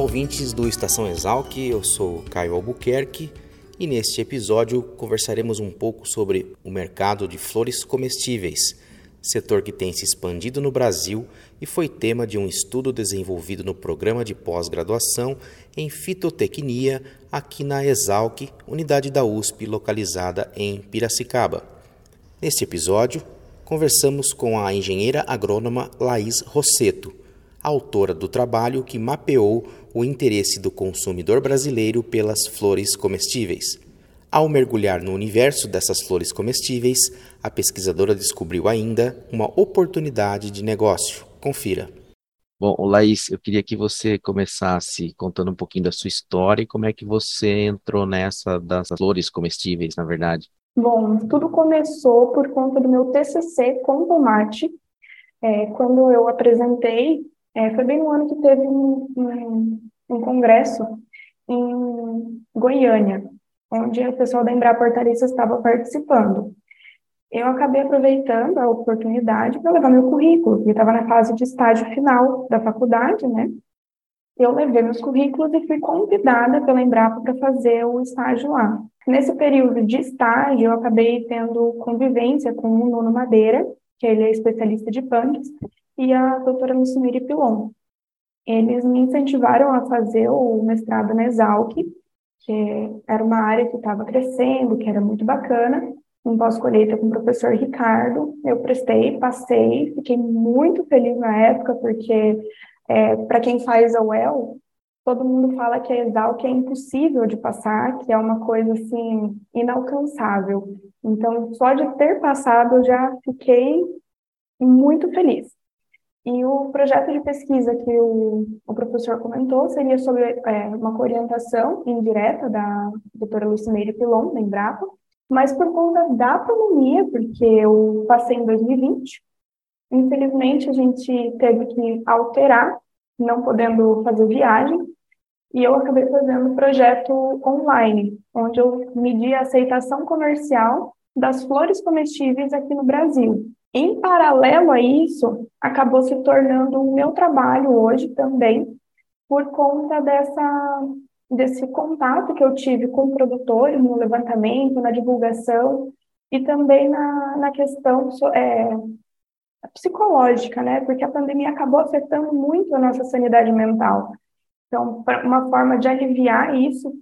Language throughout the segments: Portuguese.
Ouvintes do Estação Exalc, eu sou Caio Albuquerque e neste episódio conversaremos um pouco sobre o mercado de flores comestíveis, setor que tem se expandido no Brasil e foi tema de um estudo desenvolvido no programa de pós-graduação em fitotecnia aqui na Exalc, unidade da USP localizada em Piracicaba. Neste episódio, conversamos com a engenheira agrônoma Laís Rosseto, autora do trabalho que mapeou o interesse do consumidor brasileiro pelas flores comestíveis. Ao mergulhar no universo dessas flores comestíveis, a pesquisadora descobriu ainda uma oportunidade de negócio. Confira. Bom, Laís, eu queria que você começasse contando um pouquinho da sua história e como é que você entrou nessa das flores comestíveis, na verdade. Bom, tudo começou por conta do meu TCC com tomate. É, quando eu apresentei é, foi bem no ano que teve um, um, um, congresso em Goiânia, onde o pessoal da Embrapa Hortaliças estava participando. Eu acabei aproveitando a oportunidade para levar meu currículo, porque estava na fase de estágio final da faculdade, né? Eu levei meus currículos e fui convidada pela Embrapa para fazer o estágio lá. Nesse período de estágio, eu acabei tendo convivência com o Nuno Madeira, que ele é especialista de punks, e a doutora Lucimiri Pilon. Eles me incentivaram a fazer o mestrado na Exalc, que era uma área que estava crescendo, que era muito bacana, um pós-colheita com o professor Ricardo. Eu prestei, passei, fiquei muito feliz na época, porque é, para quem faz a UEL, todo mundo fala que a Exalc é impossível de passar, que é uma coisa assim inalcançável. Então, só de ter passado, eu já fiquei muito feliz. E o projeto de pesquisa que o, o professor comentou seria sobre é, uma orientação indireta da doutora Lucineire Pilon, da Embrapa, mas por conta da pandemia, porque eu passei em 2020, infelizmente a gente teve que alterar, não podendo fazer viagem, e eu acabei fazendo o projeto online, onde eu medi a aceitação comercial das flores comestíveis aqui no Brasil. Em paralelo a isso, acabou se tornando o meu trabalho hoje também, por conta dessa, desse contato que eu tive com produtores no levantamento, na divulgação e também na, na questão é, psicológica, né? Porque a pandemia acabou afetando muito a nossa sanidade mental. Então, uma forma de aliviar isso,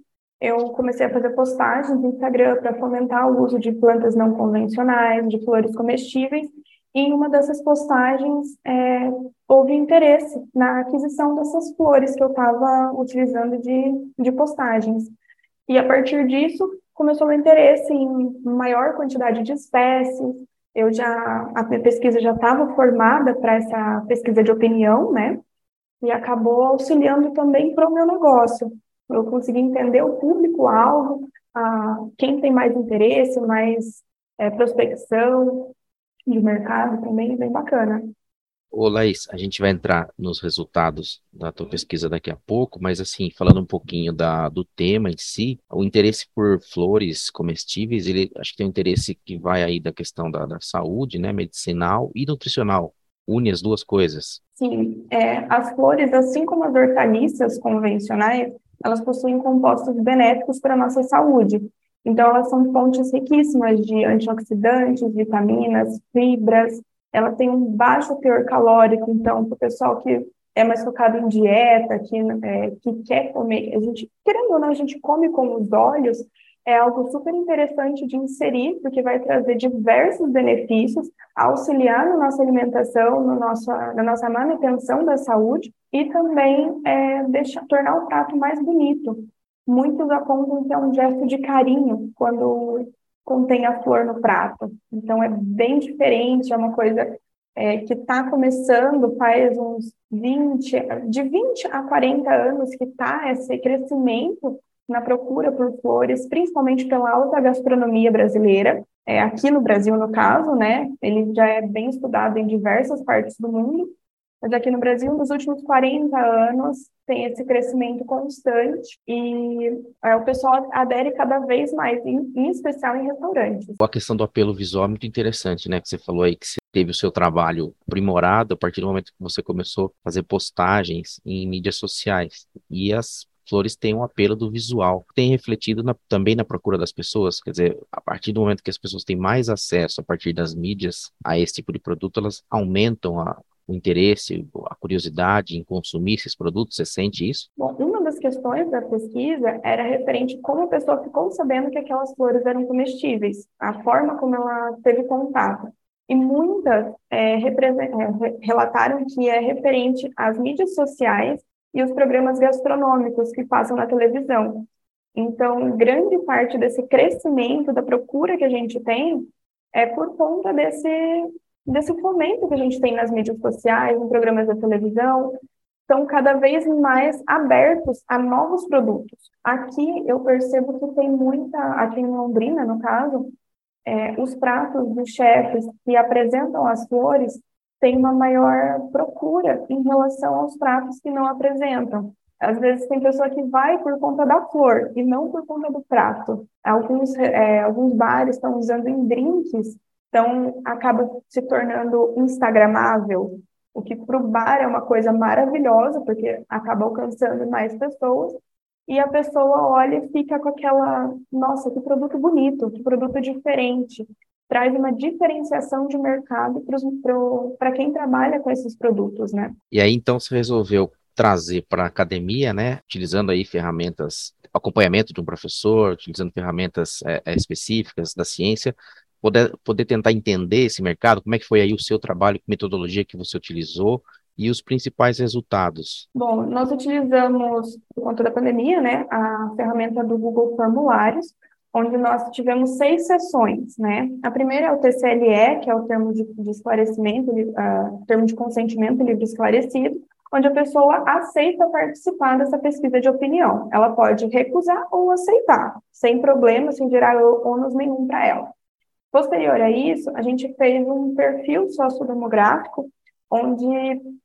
eu comecei a fazer postagens no Instagram para fomentar o uso de plantas não convencionais, de flores comestíveis, em uma dessas postagens é, houve interesse na aquisição dessas flores que eu estava utilizando de, de postagens. E a partir disso começou o interesse em maior quantidade de espécies. Eu já a minha pesquisa já estava formada para essa pesquisa de opinião, né? E acabou auxiliando também para o meu negócio. Eu consegui entender o público-alvo, quem tem mais interesse, mais é, prospecção, de mercado também, bem bacana. Ô Laís, a gente vai entrar nos resultados da tua pesquisa daqui a pouco, mas assim, falando um pouquinho da, do tema em si, o interesse por flores comestíveis, ele acho que tem um interesse que vai aí da questão da, da saúde, né, medicinal e nutricional, une as duas coisas. Sim, é, as flores, assim como as hortaliças convencionais, elas possuem compostos benéficos para a nossa saúde, então, elas são fontes riquíssimas de antioxidantes, vitaminas, fibras. Ela tem um baixo teor calórico, então, para o pessoal que é mais focado em dieta, que, é, que quer comer, a gente, querendo ou não, a gente come com os olhos, é algo super interessante de inserir, porque vai trazer diversos benefícios, auxiliar na nossa alimentação, no nosso, na nossa manutenção da saúde e também é, deixar, tornar o prato mais bonito muitos apontam que é um gesto de carinho quando contém a flor no prato. Então é bem diferente, é uma coisa é, que está começando faz uns 20, de 20 a 40 anos que está esse crescimento na procura por flores, principalmente pela alta gastronomia brasileira, é, aqui no Brasil, no caso, né? Ele já é bem estudado em diversas partes do mundo, mas aqui no Brasil, nos últimos 40 anos, tem esse crescimento constante e é, o pessoal adere cada vez mais, em, em, especial em restaurantes. A questão do apelo visual é muito interessante, né? Que você falou aí que você teve o seu trabalho aprimorado a partir do momento que você começou a fazer postagens em mídias sociais. E as flores têm um apelo do visual, tem refletido na, também na procura das pessoas, quer dizer, a partir do momento que as pessoas têm mais acesso a partir das mídias a esse tipo de produto, elas aumentam a, o interesse, a curiosidade em consumir esses produtos? Você sente isso? Bom, uma das questões da pesquisa era referente como a pessoa ficou sabendo que aquelas flores eram comestíveis, a forma como ela teve contato. E muitas é, relataram que é referente às mídias sociais e os programas gastronômicos que passam na televisão. Então, grande parte desse crescimento da procura que a gente tem é por conta desse desse fomento que a gente tem nas mídias sociais, em programas da televisão, estão cada vez mais abertos a novos produtos. Aqui eu percebo que tem muita, aqui em Londrina, no caso, é, os pratos dos chefes que apresentam as flores têm uma maior procura em relação aos pratos que não apresentam. Às vezes tem pessoa que vai por conta da flor e não por conta do prato. Alguns, é, alguns bares estão usando em drinks então, acaba se tornando instagramável, o que para o bar é uma coisa maravilhosa, porque acaba alcançando mais pessoas, e a pessoa olha e fica com aquela, nossa, que produto bonito, que produto diferente. Traz uma diferenciação de mercado para quem trabalha com esses produtos, né? E aí, então, você resolveu trazer para a academia, né, utilizando aí ferramentas, acompanhamento de um professor, utilizando ferramentas é, específicas da ciência, poder, poder tentar entender esse mercado, como é que foi aí o seu trabalho, que metodologia que você utilizou e os principais resultados? Bom, nós utilizamos, por conta da pandemia, né, a ferramenta do Google Formulários, onde nós tivemos seis sessões, né? A primeira é o TCLE, que é o termo de, de esclarecimento, uh, termo de consentimento livre esclarecido, onde a pessoa aceita participar dessa pesquisa de opinião. Ela pode recusar ou aceitar, sem problema, sem gerar ônus nenhum para ela. Posterior a isso, a gente fez um perfil sociodemográfico, onde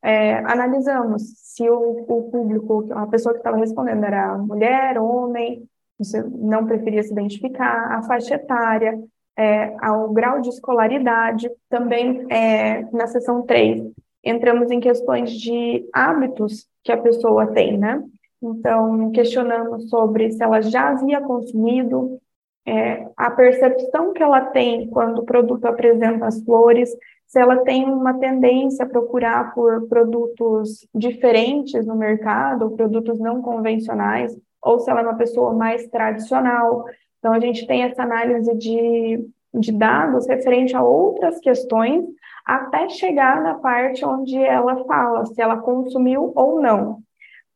é, analisamos se o, o, público, a pessoa que estava respondendo era mulher, homem, você não preferia se identificar, a faixa etária, é, ao grau de escolaridade. Também, é, na seção 3, entramos em questões de hábitos que a pessoa tem, né? Então, questionamos sobre se ela já havia consumido, é, a percepção que ela tem quando o produto apresenta as flores, se ela tem uma tendência a procurar por produtos diferentes no mercado, produtos não convencionais, ou se ela é uma pessoa mais tradicional. Então, a gente tem essa análise de, de dados referente a outras questões, até chegar na parte onde ela fala se ela consumiu ou não.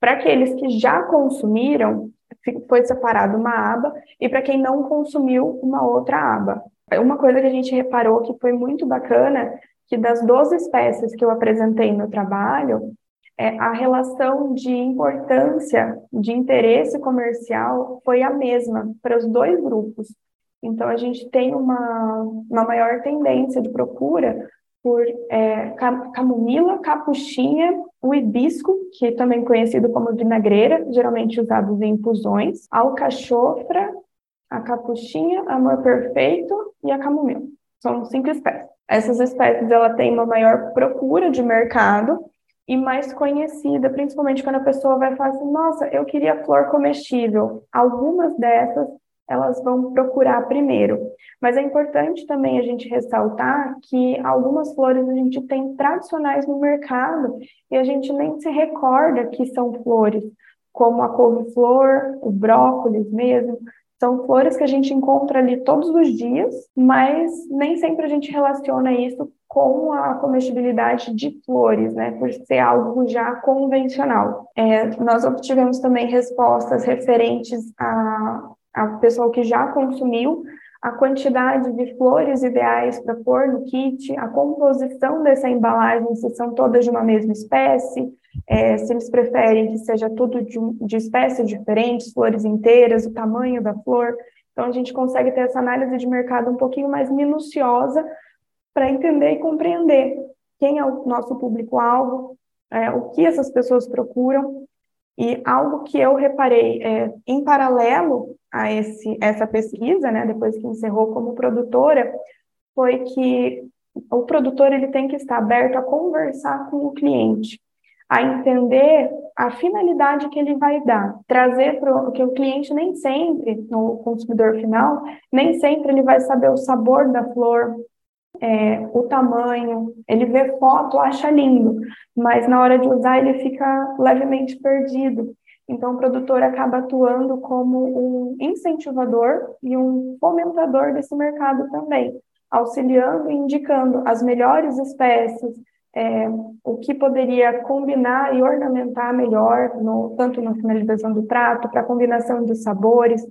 Para aqueles que já consumiram, foi separado uma aba, e para quem não consumiu, uma outra aba. Uma coisa que a gente reparou que foi muito bacana, que das 12 espécies que eu apresentei no trabalho, é, a relação de importância, de interesse comercial foi a mesma para os dois grupos. Então, a gente tem uma, uma maior tendência de procura por é, camomila, capuchinha, o hibisco, que é também conhecido como vinagreira, geralmente usados em infusões, a alcachofra, a capuchinha, amor perfeito e a camomila. São cinco espécies. Essas espécies ela tem uma maior procura de mercado e mais conhecida, principalmente quando a pessoa vai falar assim, nossa, eu queria flor comestível. Algumas dessas elas vão procurar primeiro. Mas é importante também a gente ressaltar que algumas flores a gente tem tradicionais no mercado e a gente nem se recorda que são flores, como a couve-flor, o brócolis mesmo. São flores que a gente encontra ali todos os dias, mas nem sempre a gente relaciona isso com a comestibilidade de flores, né, por ser algo já convencional. É, nós obtivemos também respostas referentes a a pessoa que já consumiu a quantidade de flores ideais para pôr no kit, a composição dessa embalagem, se são todas de uma mesma espécie, é, se eles preferem que seja tudo de, de espécies diferentes, flores inteiras, o tamanho da flor. Então, a gente consegue ter essa análise de mercado um pouquinho mais minuciosa para entender e compreender quem é o nosso público-alvo, é, o que essas pessoas procuram. E algo que eu reparei é, em paralelo a esse, essa pesquisa, né, depois que encerrou como produtora, foi que o produtor ele tem que estar aberto a conversar com o cliente, a entender a finalidade que ele vai dar, trazer para que o cliente nem sempre, no consumidor final, nem sempre ele vai saber o sabor da flor, é, o tamanho, ele vê foto, acha lindo, mas na hora de usar ele fica levemente perdido. Então, o produtor acaba atuando como um incentivador e um fomentador desse mercado também, auxiliando e indicando as melhores espécies, é, o que poderia combinar e ornamentar melhor, no, tanto na finalização do prato, para combinação de sabores.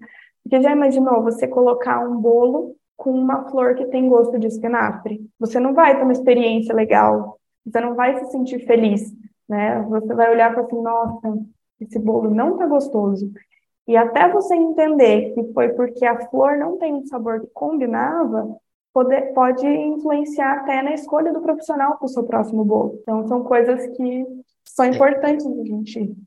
Porque já imaginou você colocar um bolo com uma flor que tem gosto de espinafre. Você não vai ter uma experiência legal, você não vai se sentir feliz, né? Você vai olhar para assim, nossa, esse bolo não está gostoso. E até você entender que foi porque a flor não tem um sabor que combinava, pode, pode influenciar até na escolha do profissional para o seu próximo bolo. Então, são coisas que são é. importantes a gente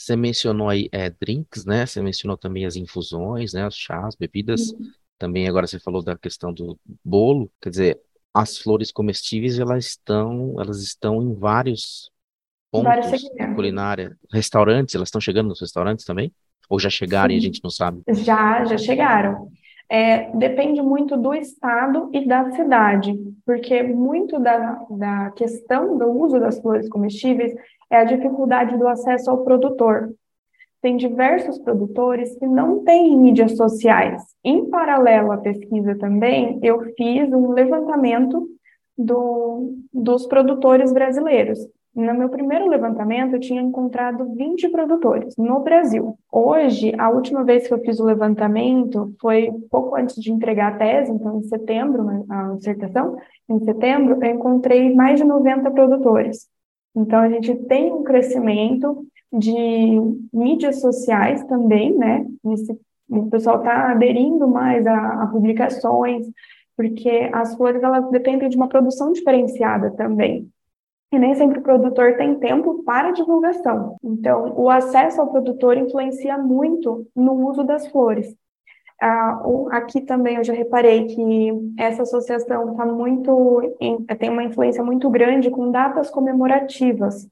você mencionou aí é, drinks, né? Você mencionou também as infusões, né? Os chás, bebidas. Uhum. Também agora você falou da questão do bolo, quer dizer, as flores comestíveis elas estão, elas estão em vários pontos da culinária, restaurantes, elas estão chegando nos restaurantes também? Ou já chegaram Sim. e a gente não sabe? Já, já chegaram. É, depende muito do estado e da cidade, porque muito da, da questão do uso das flores comestíveis é a dificuldade do acesso ao produtor tem diversos produtores que não têm mídias sociais. Em paralelo à pesquisa também, eu fiz um levantamento do, dos produtores brasileiros. No meu primeiro levantamento, eu tinha encontrado 20 produtores no Brasil. Hoje, a última vez que eu fiz o levantamento foi pouco antes de entregar a tese, então em setembro, a dissertação, em setembro, eu encontrei mais de 90 produtores. Então, a gente tem um crescimento de mídias sociais também, né? Esse, o pessoal está aderindo mais a, a, publicações, porque as flores elas dependem de uma produção diferenciada também. E nem sempre o produtor tem tempo para divulgação. Então, o acesso ao produtor influencia muito no uso das flores. Ah, aqui também eu já reparei que essa associação está muito, tem uma influência muito grande com datas comemorativas.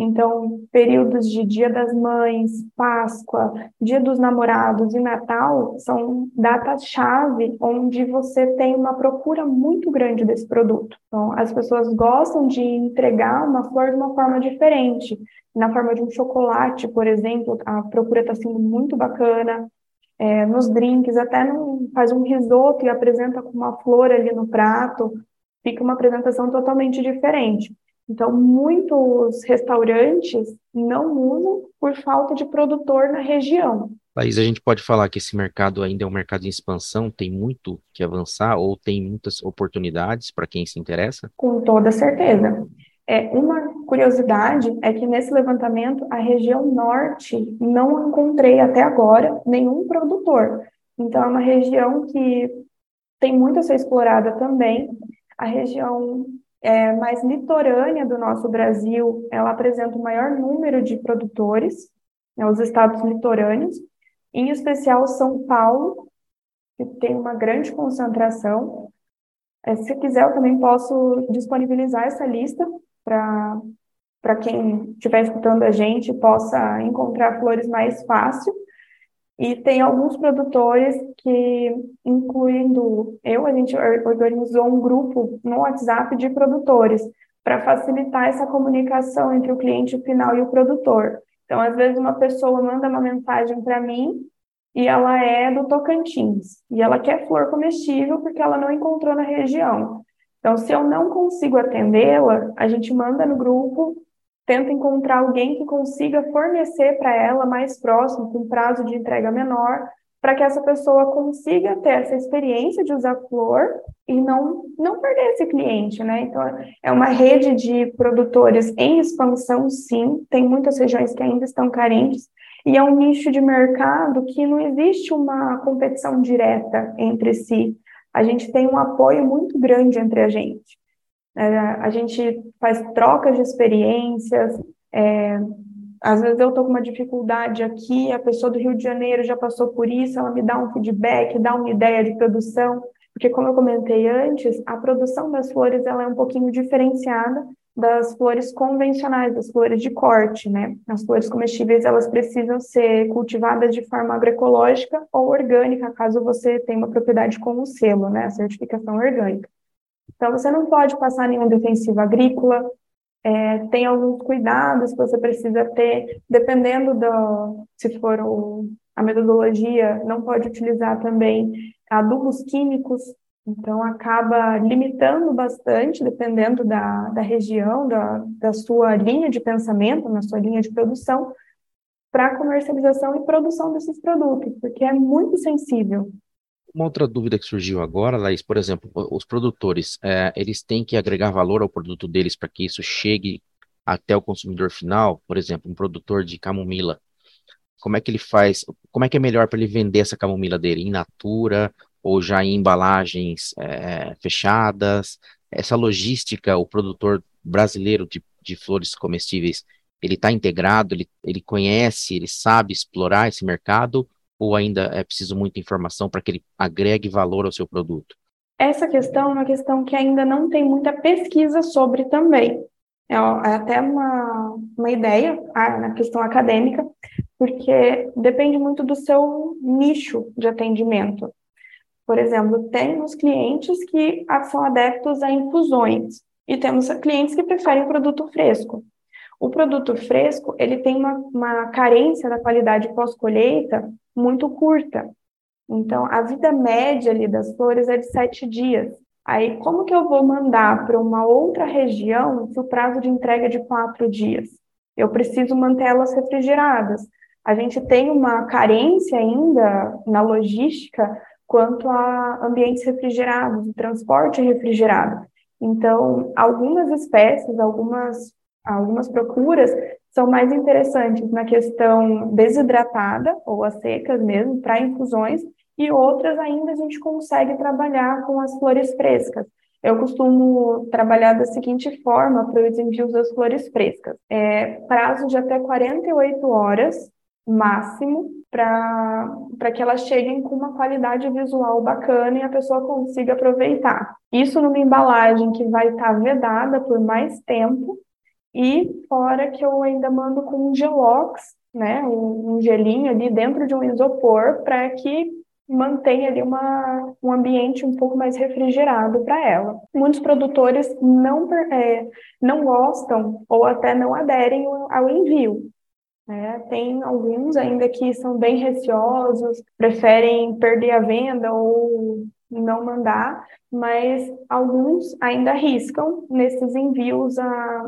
Então, períodos de Dia das Mães, Páscoa, Dia dos Namorados e Natal são datas-chave onde você tem uma procura muito grande desse produto. Então, as pessoas gostam de entregar uma flor de uma forma diferente. Na forma de um chocolate, por exemplo, a procura está sendo muito bacana. É, nos drinks, até não faz um risoto e apresenta com uma flor ali no prato, fica uma apresentação totalmente diferente. Então, muitos restaurantes não usam por falta de produtor na região. Laís, a gente pode falar que esse mercado ainda é um mercado em expansão, tem muito que avançar ou tem muitas oportunidades para quem se interessa? Com toda certeza. É, uma curiosidade é que nesse levantamento, a região norte não encontrei até agora nenhum produtor. Então, é uma região que tem muito a ser explorada também. A região é, mais litorânea do nosso Brasil, ela apresenta o maior número de produtores, né, os estados litorâneos, em especial São Paulo, que tem uma grande concentração. É, se quiser, eu também posso disponibilizar essa lista para quem estiver escutando a gente possa encontrar flores mais fácil. E tem alguns produtores que, incluindo eu, a gente organizou um grupo no WhatsApp de produtores para facilitar essa comunicação entre o cliente final e o produtor. Então, às vezes, uma pessoa manda uma mensagem para mim e ela é do Tocantins e ela quer flor comestível porque ela não encontrou na região. Então, se eu não consigo atendê-la, a gente manda no grupo tenta encontrar alguém que consiga fornecer para ela mais próximo, com prazo de entrega menor, para que essa pessoa consiga ter essa experiência de usar flor e não, não perder esse cliente, né? Então, é uma rede de produtores em expansão, sim, tem muitas regiões que ainda estão carentes, e é um nicho de mercado que não existe uma competição direta entre si. A gente tem um apoio muito grande entre a gente. É, a gente faz trocas de experiências, é, às vezes eu estou com uma dificuldade aqui, a pessoa do Rio de Janeiro já passou por isso, ela me dá um feedback, dá uma ideia de produção, porque como eu comentei antes, a produção das flores ela é um pouquinho diferenciada das flores convencionais, das flores de corte, né? As flores comestíveis, elas precisam ser cultivadas de forma agroecológica ou orgânica, caso você tenha uma propriedade com o selo, né? A certificação orgânica. Então, você não pode passar nenhum defensivo agrícola, é, tem alguns cuidados que você precisa ter, dependendo do, se for o, a metodologia, não pode utilizar também adubos químicos, então acaba limitando bastante, dependendo da, da região, da, da sua linha de pensamento, na sua linha de produção, para comercialização e produção desses produtos, porque é muito sensível. Uma outra dúvida que surgiu agora, Laís, por exemplo, os produtores, é, eles têm que agregar valor ao produto deles para que isso chegue até o consumidor final, por exemplo, um produtor de camomila, como é que ele faz, como é que é melhor para ele vender essa camomila dele, in natura ou já em embalagens é, fechadas? Essa logística, o produtor brasileiro de, de flores comestíveis, ele está integrado, ele, ele conhece, ele sabe explorar esse mercado ou ainda é preciso muita informação para que ele agregue valor ao seu produto? Essa questão é uma questão que ainda não tem muita pesquisa sobre também. É, é até uma, uma ideia na questão acadêmica, porque depende muito do seu nicho de atendimento. Por exemplo, temos clientes que são adeptos a infusões e temos clientes que preferem produto fresco. O produto fresco, ele tem uma, uma carência da qualidade pós-colheita muito curta. Então, a vida média ali das flores é de sete dias. Aí, como que eu vou mandar para uma outra região se o prazo de entrega é de quatro dias? Eu preciso mantê-las refrigeradas. A gente tem uma carência ainda na logística quanto a ambientes refrigerados, transporte refrigerado. Então, algumas espécies, algumas, algumas procuras são mais interessantes na questão desidratada ou as secas mesmo, para infusões, e outras ainda a gente consegue trabalhar com as flores frescas. Eu costumo trabalhar da seguinte forma para os envios das flores frescas: é, prazo de até 48 horas máximo para que elas cheguem com uma qualidade visual bacana e a pessoa consiga aproveitar. Isso numa embalagem que vai estar tá vedada por mais tempo e fora que eu ainda mando com um gelox, né, um, um gelinho ali dentro de um isopor para que mantenha ali uma, um ambiente um pouco mais refrigerado para ela. Muitos produtores não, é, não gostam ou até não aderem ao envio. Né? Tem alguns ainda que são bem receosos, preferem perder a venda ou não mandar, mas alguns ainda arriscam nesses envios a,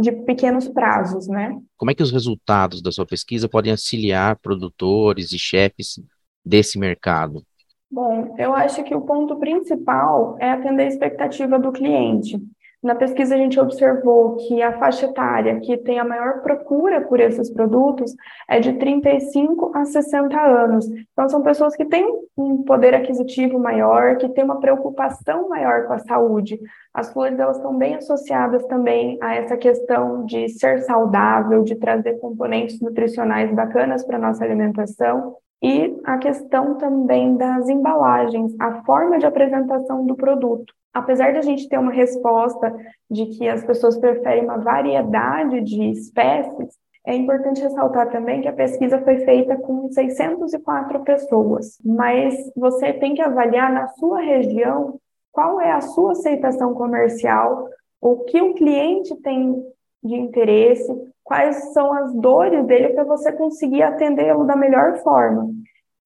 de pequenos prazos, né? Como é que os resultados da sua pesquisa podem auxiliar produtores e chefes desse mercado? Bom, eu acho que o ponto principal é atender a expectativa do cliente. Na pesquisa, a gente observou que a faixa etária que tem a maior procura por esses produtos é de 35 a 60 anos. Então, são pessoas que têm um poder aquisitivo maior, que têm uma preocupação maior com a saúde. As flores elas estão bem associadas também a essa questão de ser saudável, de trazer componentes nutricionais bacanas para a nossa alimentação. E a questão também das embalagens, a forma de apresentação do produto. Apesar de a gente ter uma resposta de que as pessoas preferem uma variedade de espécies, é importante ressaltar também que a pesquisa foi feita com 604 pessoas, mas você tem que avaliar na sua região qual é a sua aceitação comercial, o que o cliente tem de interesse, quais são as dores dele para você conseguir atendê-lo da melhor forma.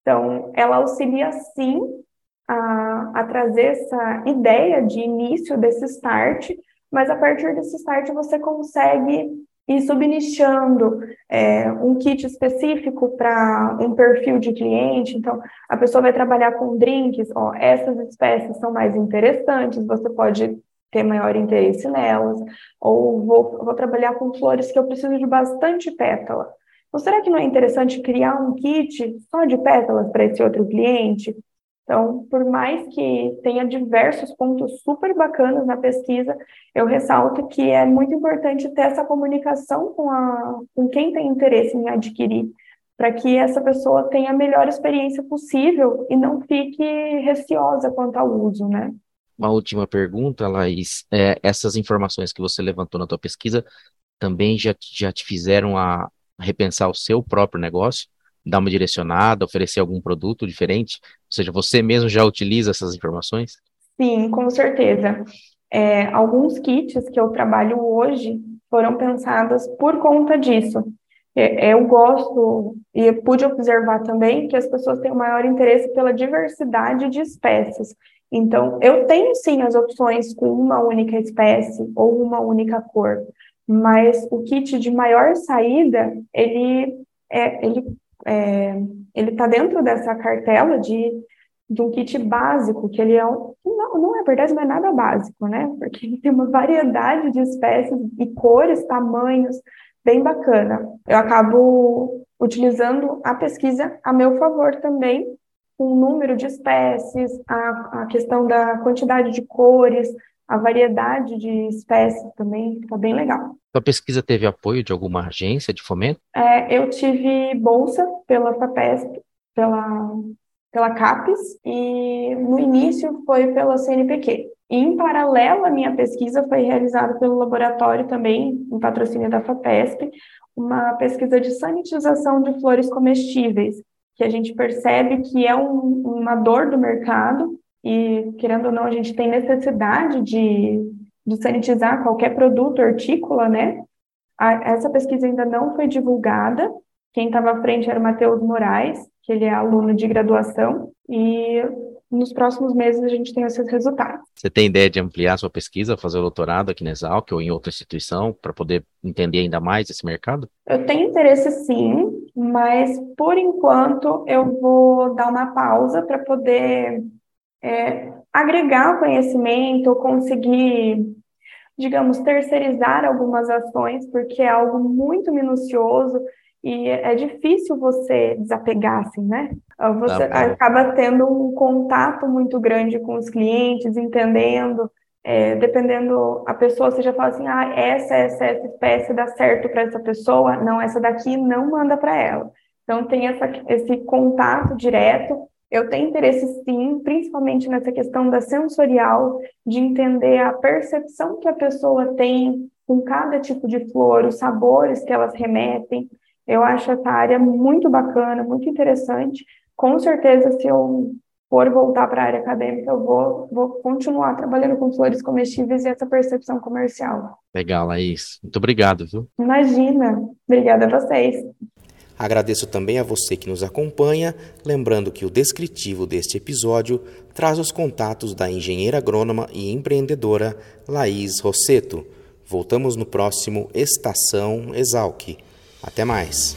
Então, ela auxilia sim a, a trazer essa ideia de início desse start, mas a partir desse start você consegue e subnichando é, um kit específico para um perfil de cliente. Então, a pessoa vai trabalhar com drinks, ó, essas espécies são mais interessantes, você pode ter maior interesse nelas, ou vou, vou trabalhar com flores que eu preciso de bastante pétala. Então, será que não é interessante criar um kit só de pétalas para esse outro cliente? Então, por mais que tenha diversos pontos super bacanas na pesquisa, eu ressalto que é muito importante ter essa comunicação com, a, com quem tem interesse em adquirir, para que essa pessoa tenha a melhor experiência possível e não fique receosa quanto ao uso, né? Uma última pergunta, Laís. É, essas informações que você levantou na tua pesquisa também já, já te fizeram a repensar o seu próprio negócio? dar uma direcionada, oferecer algum produto diferente? Ou seja, você mesmo já utiliza essas informações? Sim, com certeza. É, alguns kits que eu trabalho hoje foram pensados por conta disso. É, eu gosto e pude observar também que as pessoas têm o maior interesse pela diversidade de espécies. Então, eu tenho sim as opções com uma única espécie ou uma única cor, mas o kit de maior saída, ele, é, ele é, ele está dentro dessa cartela de, de um kit básico, que ele é um, não, não é verdade, não é nada básico, né? Porque ele tem uma variedade de espécies e cores, tamanhos, bem bacana. Eu acabo utilizando a pesquisa a meu favor também, o número de espécies, a, a questão da quantidade de cores, a variedade de espécies também, está bem legal. Sua pesquisa teve apoio de alguma agência de fomento? É, eu tive bolsa pela FAPESP, pela, pela CAPES, e no início foi pela CNPq. E, em paralelo à minha pesquisa, foi realizada pelo laboratório também, em patrocínio da FAPESP, uma pesquisa de sanitização de flores comestíveis, que a gente percebe que é um, uma dor do mercado, e, querendo ou não, a gente tem necessidade de de sanitizar qualquer produto hortícola, né? A, essa pesquisa ainda não foi divulgada. Quem estava à frente era o Matheus Moraes, que ele é aluno de graduação, e nos próximos meses a gente tem esses resultados. Você tem ideia de ampliar sua pesquisa, fazer o doutorado aqui na Exalc ou em outra instituição, para poder entender ainda mais esse mercado? Eu tenho interesse sim, mas por enquanto eu vou dar uma pausa para poder é, agregar conhecimento, conseguir, digamos, terceirizar algumas ações, porque é algo muito minucioso e é difícil você desapegar, assim, né? Você tá acaba tendo um contato muito grande com os clientes, entendendo, é, dependendo, a pessoa, você já fala assim, ah, essa, essa, essa espécie dá certo para essa pessoa, não, essa daqui não manda para ela. Então, tem essa, esse contato direto eu tenho interesse, sim, principalmente nessa questão da sensorial, de entender a percepção que a pessoa tem com cada tipo de flor, os sabores que elas remetem. Eu acho essa área muito bacana, muito interessante. Com certeza, se eu for voltar para a área acadêmica, eu vou, vou continuar trabalhando com flores comestíveis e essa percepção comercial. Legal, Laís. Muito obrigado, viu? Imagina. Obrigada a vocês. Agradeço também a você que nos acompanha, lembrando que o descritivo deste episódio traz os contatos da engenheira agrônoma e empreendedora Laís Rosseto. Voltamos no próximo Estação Exalc. Até mais.